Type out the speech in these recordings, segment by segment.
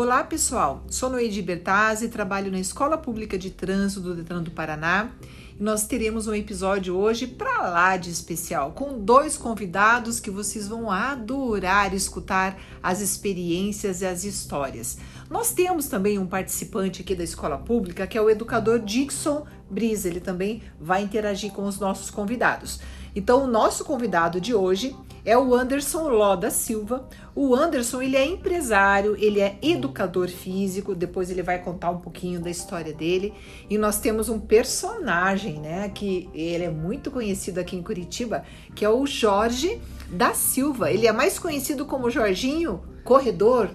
Olá, pessoal. Sou Noedi Bertazzi, trabalho na Escola Pública de Trânsito do Detran do Paraná. E nós teremos um episódio hoje para lá de especial, com dois convidados que vocês vão adorar escutar as experiências e as histórias. Nós temos também um participante aqui da Escola Pública, que é o educador Dixon Brisa. Ele também vai interagir com os nossos convidados. Então, o nosso convidado de hoje é o Anderson Ló da Silva. O Anderson, ele é empresário, ele é educador físico, depois ele vai contar um pouquinho da história dele. E nós temos um personagem, né, que ele é muito conhecido aqui em Curitiba, que é o Jorge da Silva. Ele é mais conhecido como Jorginho Corredor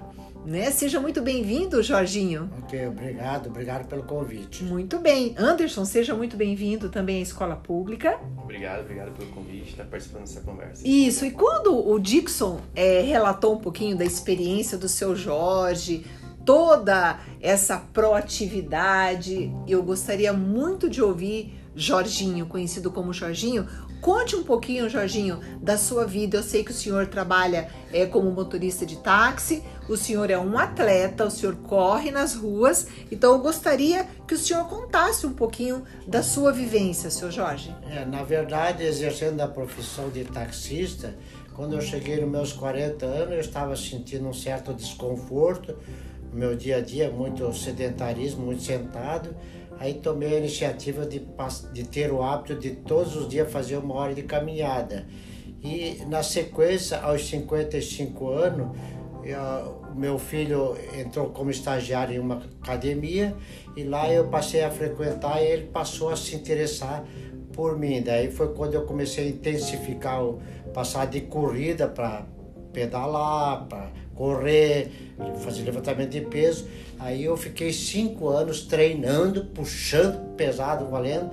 né? Seja muito bem-vindo, Jorginho. Ok, obrigado, obrigado pelo convite. Muito bem. Anderson, seja muito bem-vindo também à Escola Pública. Obrigado, obrigado pelo convite, estar participando dessa conversa. Isso, e quando o Dixon é, relatou um pouquinho da experiência do seu Jorge, toda essa proatividade, eu gostaria muito de ouvir Jorginho, conhecido como Jorginho, Conte um pouquinho, Jorginho, da sua vida. Eu sei que o senhor trabalha é, como motorista de táxi, o senhor é um atleta, o senhor corre nas ruas. Então, eu gostaria que o senhor contasse um pouquinho da sua vivência, seu Jorge. É, na verdade, exercendo a profissão de taxista, quando eu cheguei nos meus 40 anos, eu estava sentindo um certo desconforto meu dia a dia, muito sedentarismo, muito sentado. Aí tomei a iniciativa de, de ter o hábito de todos os dias fazer uma hora de caminhada. E na sequência, aos 55 anos, o meu filho entrou como estagiário em uma academia e lá eu passei a frequentar e ele passou a se interessar por mim. Daí foi quando eu comecei a intensificar o passar de corrida para pedalar, para correr, fazer levantamento de peso. Aí eu fiquei cinco anos treinando, puxando pesado, valendo.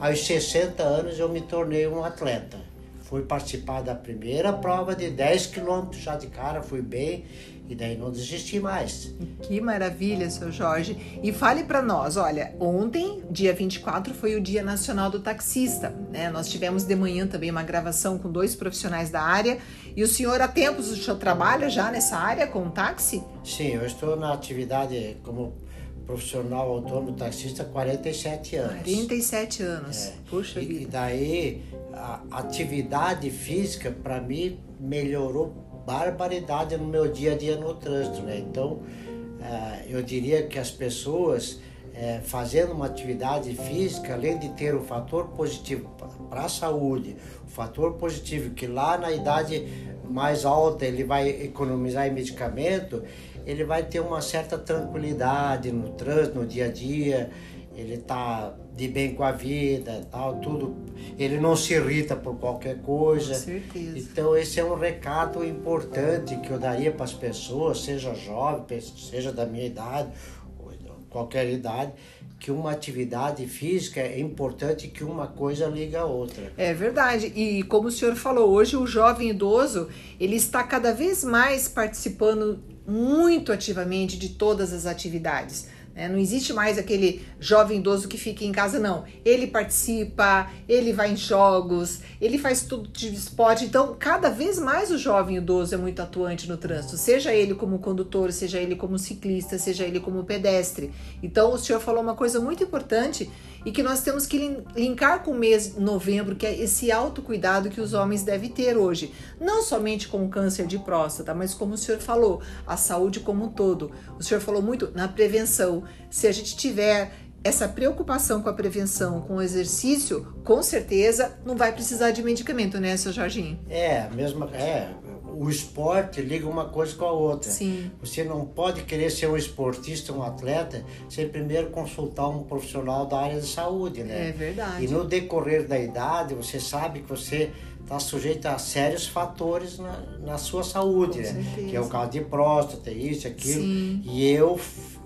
Aos 60 anos eu me tornei um atleta. Fui participar da primeira prova de 10 quilômetros já de cara, fui bem e daí não desisti mais. Que maravilha, seu Jorge. E fale para nós, olha, ontem, dia 24, foi o Dia Nacional do Taxista, né? Nós tivemos de manhã também uma gravação com dois profissionais da área. E o senhor há tempos o senhor trabalha já nessa área com táxi? Sim, eu estou na atividade como profissional autônomo taxista há 47 anos. 47 anos. É. Puxa e, vida. E daí a atividade física para mim melhorou barbaridade no meu dia a dia no trânsito, né? Então, é, eu diria que as pessoas é, fazendo uma atividade física, além de ter o fator positivo para a saúde, o fator positivo que lá na idade mais alta ele vai economizar em medicamento, ele vai ter uma certa tranquilidade no trânsito, no dia a dia, ele está de bem com a vida, tal, tudo. Ele não se irrita por qualquer coisa. Com certeza. Então esse é um recado importante que eu daria para as pessoas, seja jovem, seja da minha idade, qualquer idade, que uma atividade física é importante que uma coisa liga a outra. É verdade. E como o senhor falou, hoje o jovem idoso, ele está cada vez mais participando muito ativamente de todas as atividades né? Não existe mais aquele jovem idoso que fica em casa, não. Ele participa, ele vai em jogos, ele faz tudo de esporte. Então, cada vez mais o jovem idoso é muito atuante no trânsito, seja ele como condutor, seja ele como ciclista, seja ele como pedestre. Então, o senhor falou uma coisa muito importante e que nós temos que linkar com o mês de novembro, que é esse autocuidado que os homens devem ter hoje. Não somente com o câncer de próstata, mas como o senhor falou, a saúde como um todo. O senhor falou muito na prevenção. Se a gente tiver essa preocupação com a prevenção, com o exercício, com certeza não vai precisar de medicamento, né, seu Jorginho? É, mesma, é, o esporte liga uma coisa com a outra. Sim. Você não pode querer ser um esportista, um atleta, sem primeiro consultar um profissional da área de saúde, né? É verdade. E no decorrer da idade, você sabe que você está sujeito a sérios fatores na, na sua saúde, com né? Certeza. Que é o caso de próstata, isso, aquilo. Sim. E eu,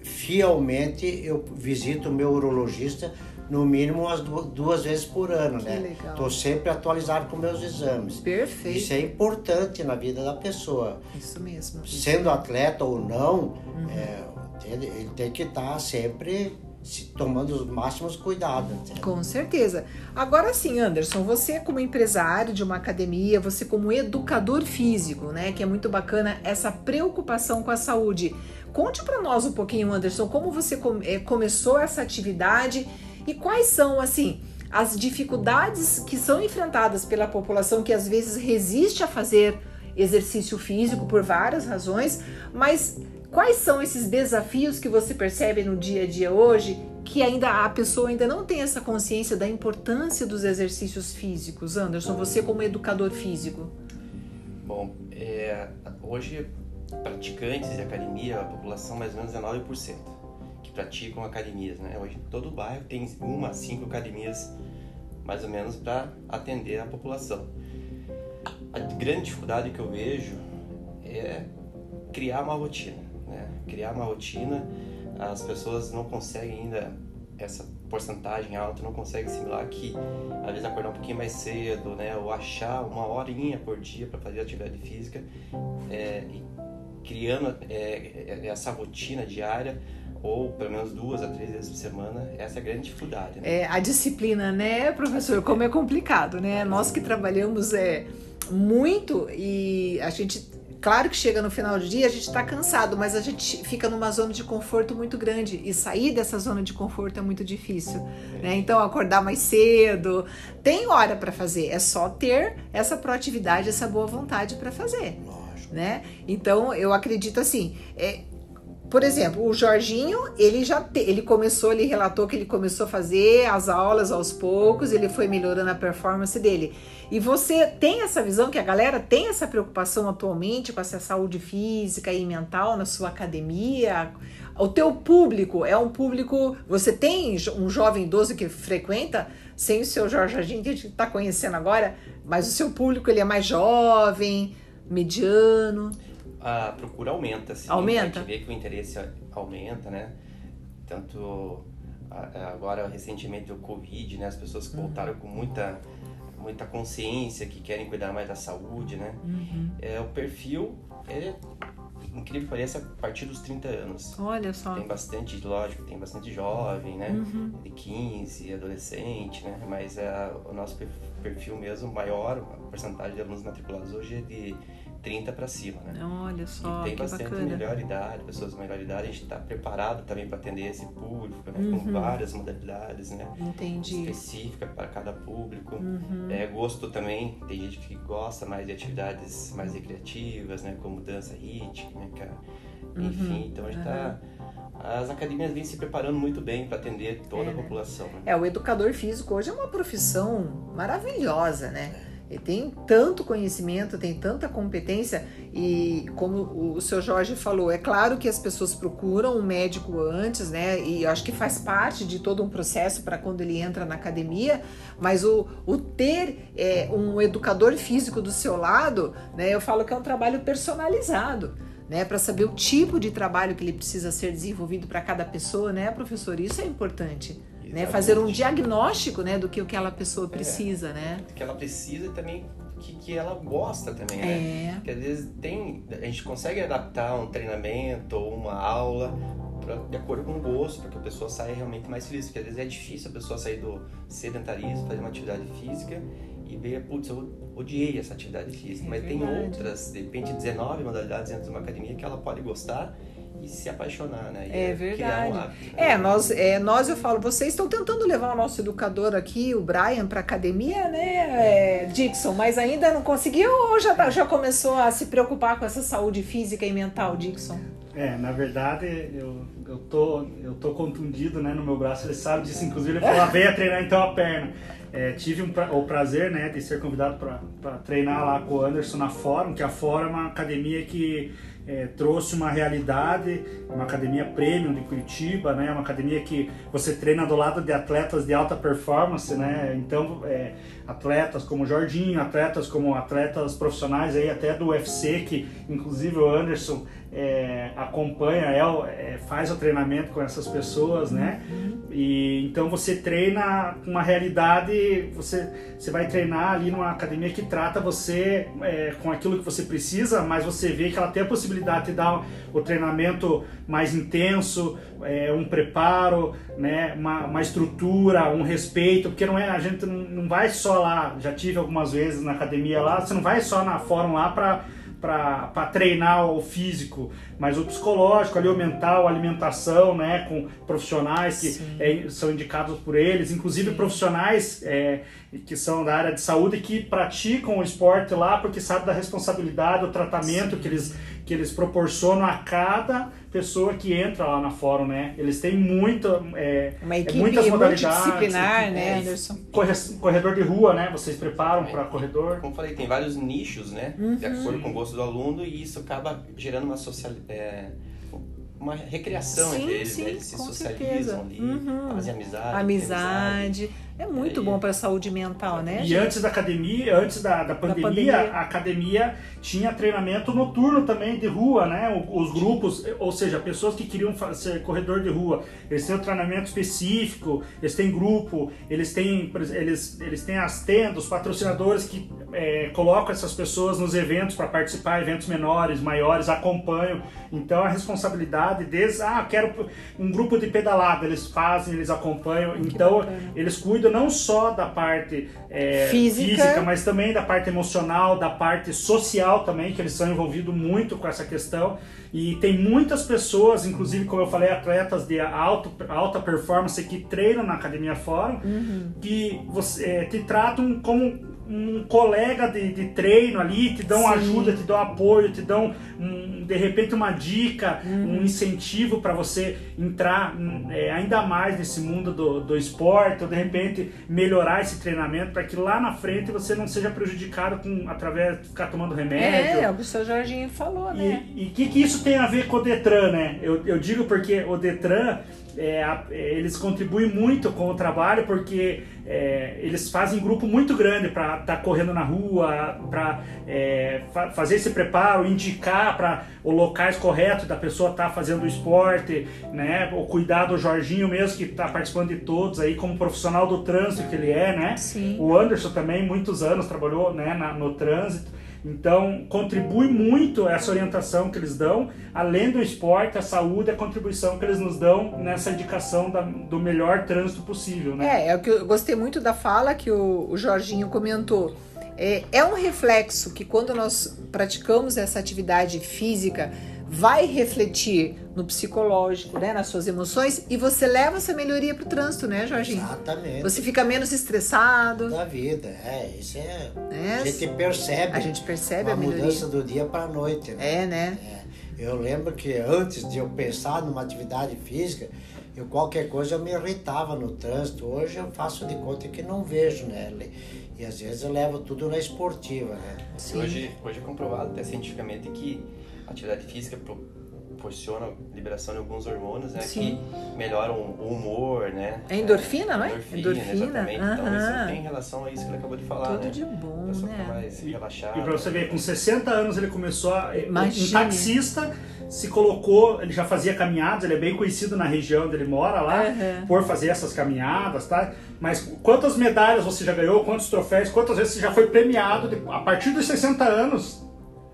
fielmente, eu visito o meu urologista no mínimo umas duas vezes por ano, que né? Legal. Tô sempre atualizado com meus exames. Perfeito. Isso é importante na vida da pessoa. Isso mesmo. Sendo atleta ou não, uhum. é, ele, ele, tem que estar tá sempre tomando os máximos cuidados. Entendeu? Com certeza. Agora sim, Anderson, você como empresário de uma academia, você como educador físico, né, que é muito bacana essa preocupação com a saúde. conte para nós um pouquinho, Anderson, como você é, começou essa atividade e quais são, assim, as dificuldades que são enfrentadas pela população que às vezes resiste a fazer exercício físico por várias razões, mas quais são esses desafios que você percebe no dia a dia hoje que ainda a pessoa ainda não tem essa consciência da importância dos exercícios físicos? Anderson, você como educador físico. Bom, é, hoje praticantes de academia, a população mais ou menos é 9% que praticam academias, né? Hoje todo bairro tem uma, cinco academias mais ou menos para atender a população. A grande dificuldade que eu vejo é criar uma rotina, né? Criar uma rotina, as pessoas não conseguem ainda essa porcentagem alta não consegue assimilar que às vezes acordar um pouquinho mais cedo, né, ou achar uma horinha por dia para fazer atividade física, é, criando é, é, essa rotina diária ou pelo menos duas a três vezes por semana, essa é a grande dificuldade. Né? É, a disciplina, né, professor? Como é complicado, né? Nós que trabalhamos é, muito e a gente Claro que chega no final do dia, a gente está cansado, mas a gente fica numa zona de conforto muito grande e sair dessa zona de conforto é muito difícil. Né? Então, acordar mais cedo, tem hora para fazer, é só ter essa proatividade, essa boa vontade para fazer. Né? Então, eu acredito assim, é, por exemplo, o Jorginho, ele já te, ele começou, ele relatou que ele começou a fazer as aulas aos poucos, ele foi melhorando a performance dele. E você tem essa visão que a galera tem essa preocupação atualmente com essa saúde física e mental na sua academia? O teu público é um público, você tem um jovem idoso que frequenta, sem o seu Jorge Jorginho que a gente está conhecendo agora, mas o seu público ele é mais jovem, mediano? A procura aumenta, sim. Aumenta? A gente vê que o interesse aumenta, né? Tanto agora recentemente o Covid, né? As pessoas que voltaram com muita muita consciência, que querem cuidar mais da saúde, né? Uhum. É, o perfil é incrível que pareça, a partir dos 30 anos. Olha só. Tem bastante, lógico, tem bastante jovem, né? Uhum. De 15, adolescente, né? Mas é, o nosso perfil mesmo maior, a porcentagem de alunos matriculados hoje é de 30 para cima, né? Olha só, e tem bastante bacana. melhor idade, pessoas de melhor idade, a gente está preparado também para atender esse público, né? Uhum. Com várias modalidades, né? Entendi. Específica para cada público. Uhum. É, gosto também, tem gente que gosta mais de atividades mais recreativas, né? Como dança rítmica, uhum. enfim. Então a gente está as academias vêm se preparando muito bem para atender toda é, a população. Né? É, o educador físico hoje é uma profissão maravilhosa, né? Ele tem tanto conhecimento, tem tanta competência e como o seu Jorge falou, é claro que as pessoas procuram um médico antes, né? E eu acho que faz parte de todo um processo para quando ele entra na academia, mas o, o ter é, um educador físico do seu lado, né? Eu falo que é um trabalho personalizado. Né, para saber o tipo de trabalho que ele precisa ser desenvolvido para cada pessoa, né, professor? Isso é importante né? Fazer um diagnóstico, né, do que aquela pessoa é. precisa, é, né? Que ela precisa e também que, que ela gosta também, né? É. Porque às vezes tem, a gente consegue adaptar um treinamento ou uma aula pra, de acordo com o gosto, para que a pessoa saia realmente mais feliz. Porque às vezes é difícil a pessoa sair do sedentarismo, fazer uma atividade física e ver, putz, eu odiei essa atividade física. É Mas verdade. tem outras, de repente 19 modalidades dentro de uma academia que ela pode gostar e se apaixonar, né? E é verdade. Um hábito, né? É, nós, é, nós, eu falo, vocês estão tentando levar o nosso educador aqui, o Brian, para academia, né, é, Dixon? Mas ainda não conseguiu ou já, tá, já começou a se preocupar com essa saúde física e mental, Dixon? É, na verdade, eu, eu, tô, eu tô contundido né, no meu braço, ele sabe disso, inclusive ele falou, ah, venha treinar então a perna. É, tive um pra, o prazer né, de ser convidado para treinar lá com o Anderson na Fórum, que a Fórum é uma academia que é, trouxe uma realidade, uma academia premium de Curitiba, né? Uma academia que você treina do lado de atletas de alta performance, né? Então, é, atletas como Jorginho, atletas como atletas profissionais aí até do UFC, que inclusive o Anderson é, acompanha, é, faz o treinamento com essas pessoas, né? E então você treina uma realidade, você, você vai treinar ali numa academia que trata você é, com aquilo que você precisa, mas você vê que ela tem a possibilidade de dar o treinamento mais intenso, é, um preparo, né? Uma, uma, estrutura, um respeito, porque não é a gente não, não vai só lá. Já tive algumas vezes na academia lá, você não vai só na fórum lá para para treinar o físico, mas o psicológico, ali, o mental, a alimentação, né, com profissionais que é, são indicados por eles, inclusive Sim. profissionais é, que são da área de saúde que praticam o esporte lá porque sabem da responsabilidade, o tratamento que eles, que eles proporcionam a cada pessoa que entra lá na fórum, né? Eles têm muita, é, Uma equipe muitas modalidades. Multidisciplinar, né, é, Anderson? Corredor de rua, né? Vocês preparam para corredor? Como falei, tem vários nichos, né? Uhum. De acordo com o gosto do aluno e isso acaba gerando uma social, é, uma recreação sim, entre eles, sim, né? Eles se socializam certeza. ali, uhum. fazem amizade. Amizade. É muito bom para a saúde mental, né? E gente? antes da academia, antes da, da, pandemia, da, pandemia, a academia tinha treinamento noturno também de rua, né? Os grupos, ou seja, pessoas que queriam ser corredor de rua, eles têm um treinamento específico, eles têm grupo, eles têm, eles, eles têm as tendas, os patrocinadores que é, colocam essas pessoas nos eventos para participar, eventos menores, maiores, acompanham. Então a responsabilidade deles, ah, quero um grupo de pedalada, eles fazem, eles acompanham, então eles cuidam cuida não só da parte é, física. física. mas também da parte emocional, da parte social também, que eles são envolvidos muito com essa questão. E tem muitas pessoas, inclusive, como eu falei, atletas de alto, alta performance que treinam na Academia Fórum, uhum. que você, é, te tratam como um colega de, de treino ali, te dão Sim. ajuda, te dão apoio, te dão um, de repente uma dica, uhum. um incentivo para você entrar é, ainda mais nesse mundo do, do esporte, ou de repente melhorar esse treinamento para que lá na frente você não seja prejudicado com, através de ficar tomando remédio. É, é o que o seu Jorginho falou, né? E o que, que isso tem a ver com o Detran, né? Eu, eu digo porque o Detran é, é, eles contribuem muito com o trabalho porque é, eles fazem grupo muito grande para estar tá correndo na rua, para é, fa fazer esse preparo, indicar para os locais corretos da pessoa estar tá fazendo o esporte, né? O cuidar do Jorginho mesmo que está participando de todos aí como profissional do trânsito que ele é, né? Sim. O Anderson também muitos anos trabalhou né, na, no trânsito. Então, contribui muito essa orientação que eles dão, além do esporte, a saúde, a contribuição que eles nos dão nessa indicação da, do melhor trânsito possível, né? É, é o que eu gostei muito da fala que o, o Jorginho comentou. É, é um reflexo que quando nós praticamos essa atividade física, vai refletir no psicológico, né, nas suas emoções e você leva essa melhoria para o trânsito, né, Jorginho? Exatamente. Você fica menos estressado. Da vida, é, isso é. é a gente percebe. A gente percebe a melhoria. mudança do dia para a noite. Né? É, né? É. Eu lembro que antes de eu pensar numa atividade física, eu qualquer coisa eu me irritava no trânsito. Hoje eu faço de conta que não vejo, né? E às vezes eu levo tudo na esportiva, né? Sim. Hoje, hoje é comprovado até cientificamente que atividade física proporciona liberação de alguns hormônios, né? Sim. Que melhoram o humor, né? É endorfina, não é? Endorfina, endorfina. exatamente. Uh -huh. Então isso tem relação a isso que ele acabou de falar, Tudo né? de bom, né? mais relaxado. E pra você ver, com 60 anos ele começou a... Imagine. Um taxista se colocou, ele já fazia caminhadas, ele é bem conhecido na região onde ele mora lá, uhum. por fazer essas caminhadas, tá? Mas quantas medalhas você já ganhou, quantos troféus, quantas vezes você já foi premiado de, a partir dos 60 anos,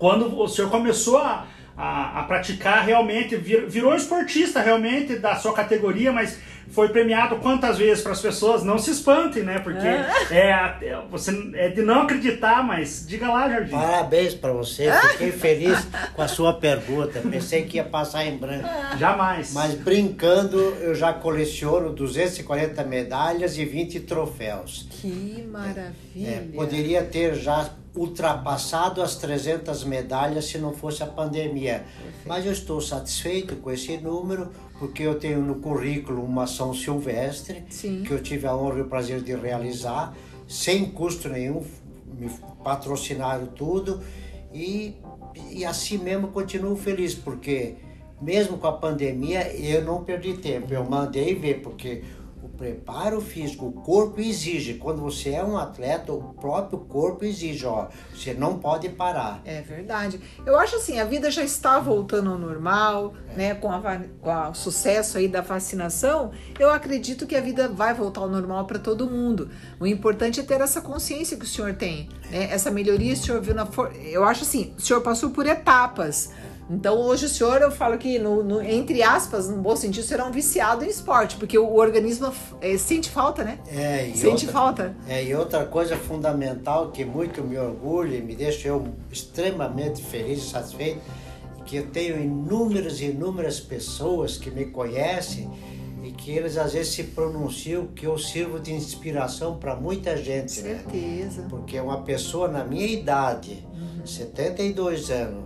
quando o senhor começou a a, a praticar realmente, vir, virou esportista realmente da sua categoria, mas foi premiado quantas vezes para as pessoas? Não se espantem, né? Porque é, é, você, é de não acreditar, mas diga lá, Jardim. Parabéns para você, fiquei feliz com a sua pergunta. Pensei que ia passar em branco. Jamais. Mas brincando, eu já coleciono 240 medalhas e 20 troféus. Que maravilha! É, poderia ter já ultrapassado as 300 medalhas se não fosse a pandemia. Perfeito. Mas eu estou satisfeito com esse número, porque eu tenho no currículo uma ação silvestre, Sim. que eu tive a honra e o prazer de realizar, sem custo nenhum, me patrocinaram tudo, e, e assim mesmo continuo feliz, porque mesmo com a pandemia eu não perdi tempo, eu mandei ver, porque preparo físico, o corpo exige. Quando você é um atleta, o próprio corpo exige, ó, você não pode parar. É verdade. Eu acho assim, a vida já está voltando ao normal, é. né, com, a, com o sucesso aí da vacinação, eu acredito que a vida vai voltar ao normal para todo mundo. O importante é ter essa consciência que o senhor tem, né? Essa melhoria, o senhor viu na for... eu acho assim, o senhor passou por etapas Então hoje o senhor, eu falo que, no, no, entre aspas, no bom sentido, será um viciado em esporte, porque o, o organismo é, sente falta, né? É, e sente outra, falta. É, e outra coisa fundamental que muito me orgulha e me deixa eu extremamente feliz e satisfeito, que eu tenho inúmeras e inúmeras pessoas que me conhecem e que eles às vezes se pronunciam que eu sirvo de inspiração para muita gente, né? Certeza. Né? Porque uma pessoa na minha idade, uhum. 72 anos,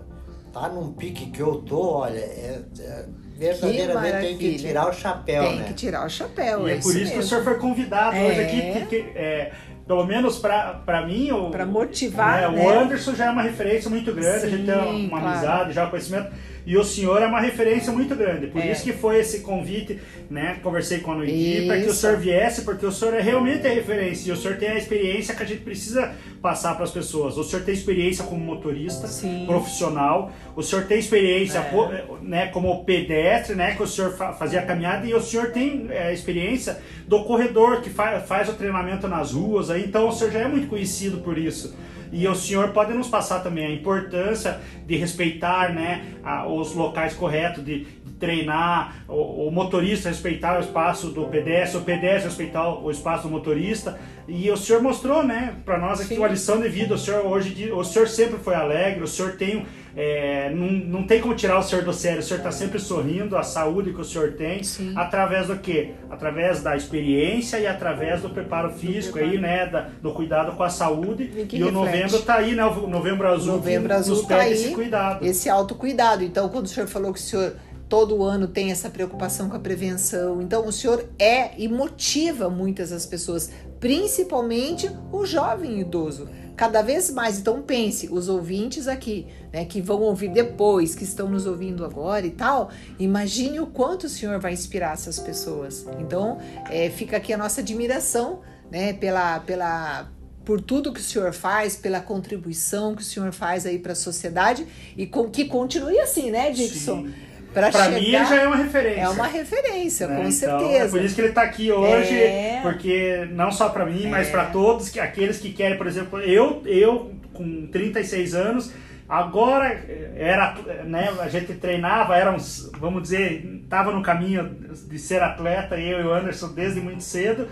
tá num pique que eu tô, olha, é, é verdadeiramente tem que tirar o chapéu, tem né? que tirar o chapéu. E é, é por isso, que o senhor foi convidado é. hoje aqui, que, é, pelo menos para mim, para motivar, né, né? o Anderson já é uma referência muito grande, Sim, a gente tem uma, claro. amizade, já conhecimento. E o senhor é uma referência muito grande. Por É. isso que foi esse convite, né? Conversei com a Noidi para que o senhor viesse, porque o senhor é realmente a referência. E o senhor tem a experiência que a gente precisa passar para as pessoas. O senhor tem experiência como motorista Sim. profissional. O senhor tem experiência É. né, como pedestre, né? Que o senhor fa- fazia caminhada. E o senhor tem é, experiência do corredor, que fa faz o treinamento nas ruas. Aí, então o senhor já é muito conhecido por isso. E o senhor pode nos passar também a importância de respeitar né, a- os locais corretos, de, de treinar, o, o motorista respeitar o espaço do pedestre, o pedestre respeitar o espaço do motorista. E o senhor mostrou né, para nós aqui Sim. uma lição de vida. O senhor hoje, o senhor sempre foi alegre, o senhor tem. é, não, não tem como tirar o senhor do sério, o senhor está sempre sorrindo, a saúde que o senhor tem, Sim. através do quê? Através da experiência e através do preparo físico aí, né? da- do cuidado com a saúde. E que E o novembro tá aí, né? O novembro azul, Novembro Azul nos tá aí. esse cuidado. Esse autocuidado. Então, quando o senhor falou que o senhor todo ano tem essa preocupação com a prevenção, então o senhor é e motiva muitas as pessoas, principalmente o jovem idoso. Cada vez mais, então pense, os ouvintes aqui, né, que vão ouvir depois, que estão nos ouvindo agora e tal, imagine o quanto o senhor vai inspirar essas pessoas. Então, é, fica aqui a nossa admiração, né, pela, pela, por tudo que o senhor faz, pela contribuição que o senhor faz aí para a sociedade e com, que continue assim, né, Dixon? Sim. Pra Pra chegar- mim já é uma referência. é uma referência, né? com Então, certeza. É por isso que ele está aqui hoje, É. porque não só para mim, mas É. para todos, que aqueles que querem, por exemplo, eu, eu com 36 anos, agora era, né, a gente treinava, era uns, vamos dizer, estava no caminho de ser atleta, eu e o Anderson desde muito cedo.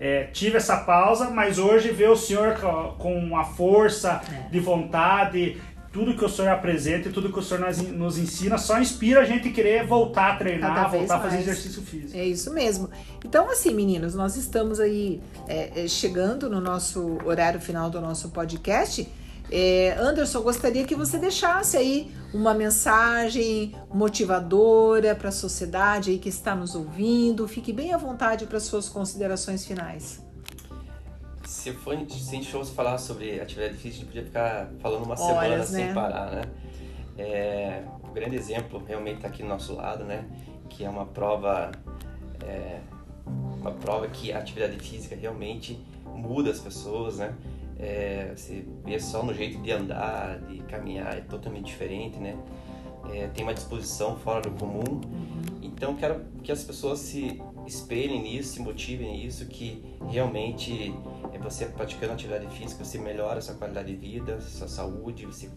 É, tive essa pausa, mas hoje ver o senhor co- com a força É. de vontade, tudo que o senhor apresenta e tudo que o senhor nos, nos ensina só inspira a gente querer voltar a treinar, voltar a fazer mais. exercício físico. É isso mesmo. Então, assim, meninos, nós estamos aí é, é, chegando no nosso horário final do nosso podcast. É, Anderson, gostaria que você deixasse aí uma mensagem motivadora para a sociedade aí que está nos ouvindo. Fique bem à vontade para suas considerações finais. Se, for, se a gente fosse falar sobre atividade física, a gente podia ficar falando uma Horas, semana né? sem parar, né? É, o grande exemplo realmente está aqui do nosso lado, né? Que é uma prova, é, uma prova que a atividade física realmente muda as pessoas, né? É, você vê só no jeito de andar, de caminhar, é totalmente diferente, né? É, tem uma disposição fora do comum. Então quero que as pessoas se espelhem nisso, se motivem nisso, que realmente você praticando atividade física, você melhora a sua qualidade de vida, sua saúde, você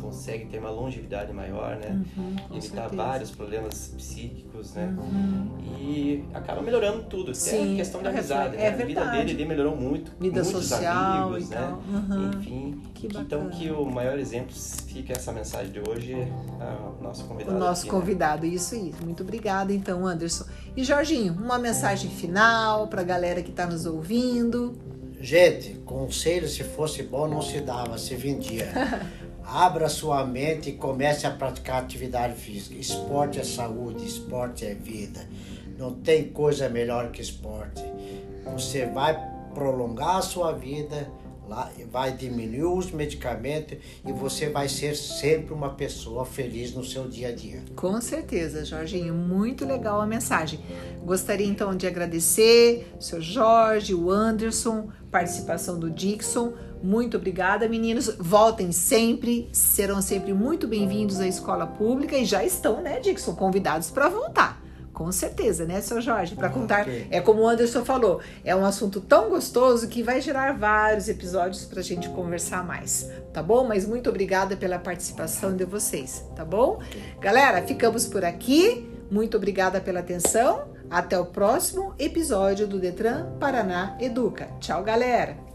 consegue ter uma longevidade maior, né? Uhum, Evitar certeza. vários problemas psíquicos, né? Uhum. E acaba melhorando tudo, até Sim, a questão da é amizade, verdade. né? A vida dele, ele melhorou muito, Vida muitos social amigos, né? Uhum. Enfim, Que então que o maior exemplo fica essa mensagem de hoje, é o nosso O convidado nosso aqui, né? convidado, isso aí. Muito obrigada, então, Anderson. E Jorginho, uma mensagem final para a galera que está nos ouvindo. Gente, conselho se fosse bom não se dava, se vendia. Abra sua mente e comece a praticar atividade física. Esporte é saúde, esporte é vida. Não tem coisa melhor que esporte. Você vai prolongar a sua vida, vai diminuir os medicamentos e você vai ser sempre uma pessoa feliz no seu dia a dia. Com certeza, Jorginho, muito legal a mensagem. Gostaria então de agradecer o seu Jorge, o Anderson, participação do Dixon. Muito obrigada, meninos. Voltem sempre, serão sempre muito bem-vindos à escola pública e já estão, né, Dixon, convidados para voltar. Com certeza, né, seu Jorge? Para contar, Ok. é como o Anderson falou, é um assunto tão gostoso que vai gerar vários episódios para a gente conversar mais, tá bom? Mas muito obrigada pela participação de vocês, tá bom? Galera, ficamos por aqui. Muito obrigada pela atenção. Até o próximo episódio do Detran Paraná Educa. Tchau, galera!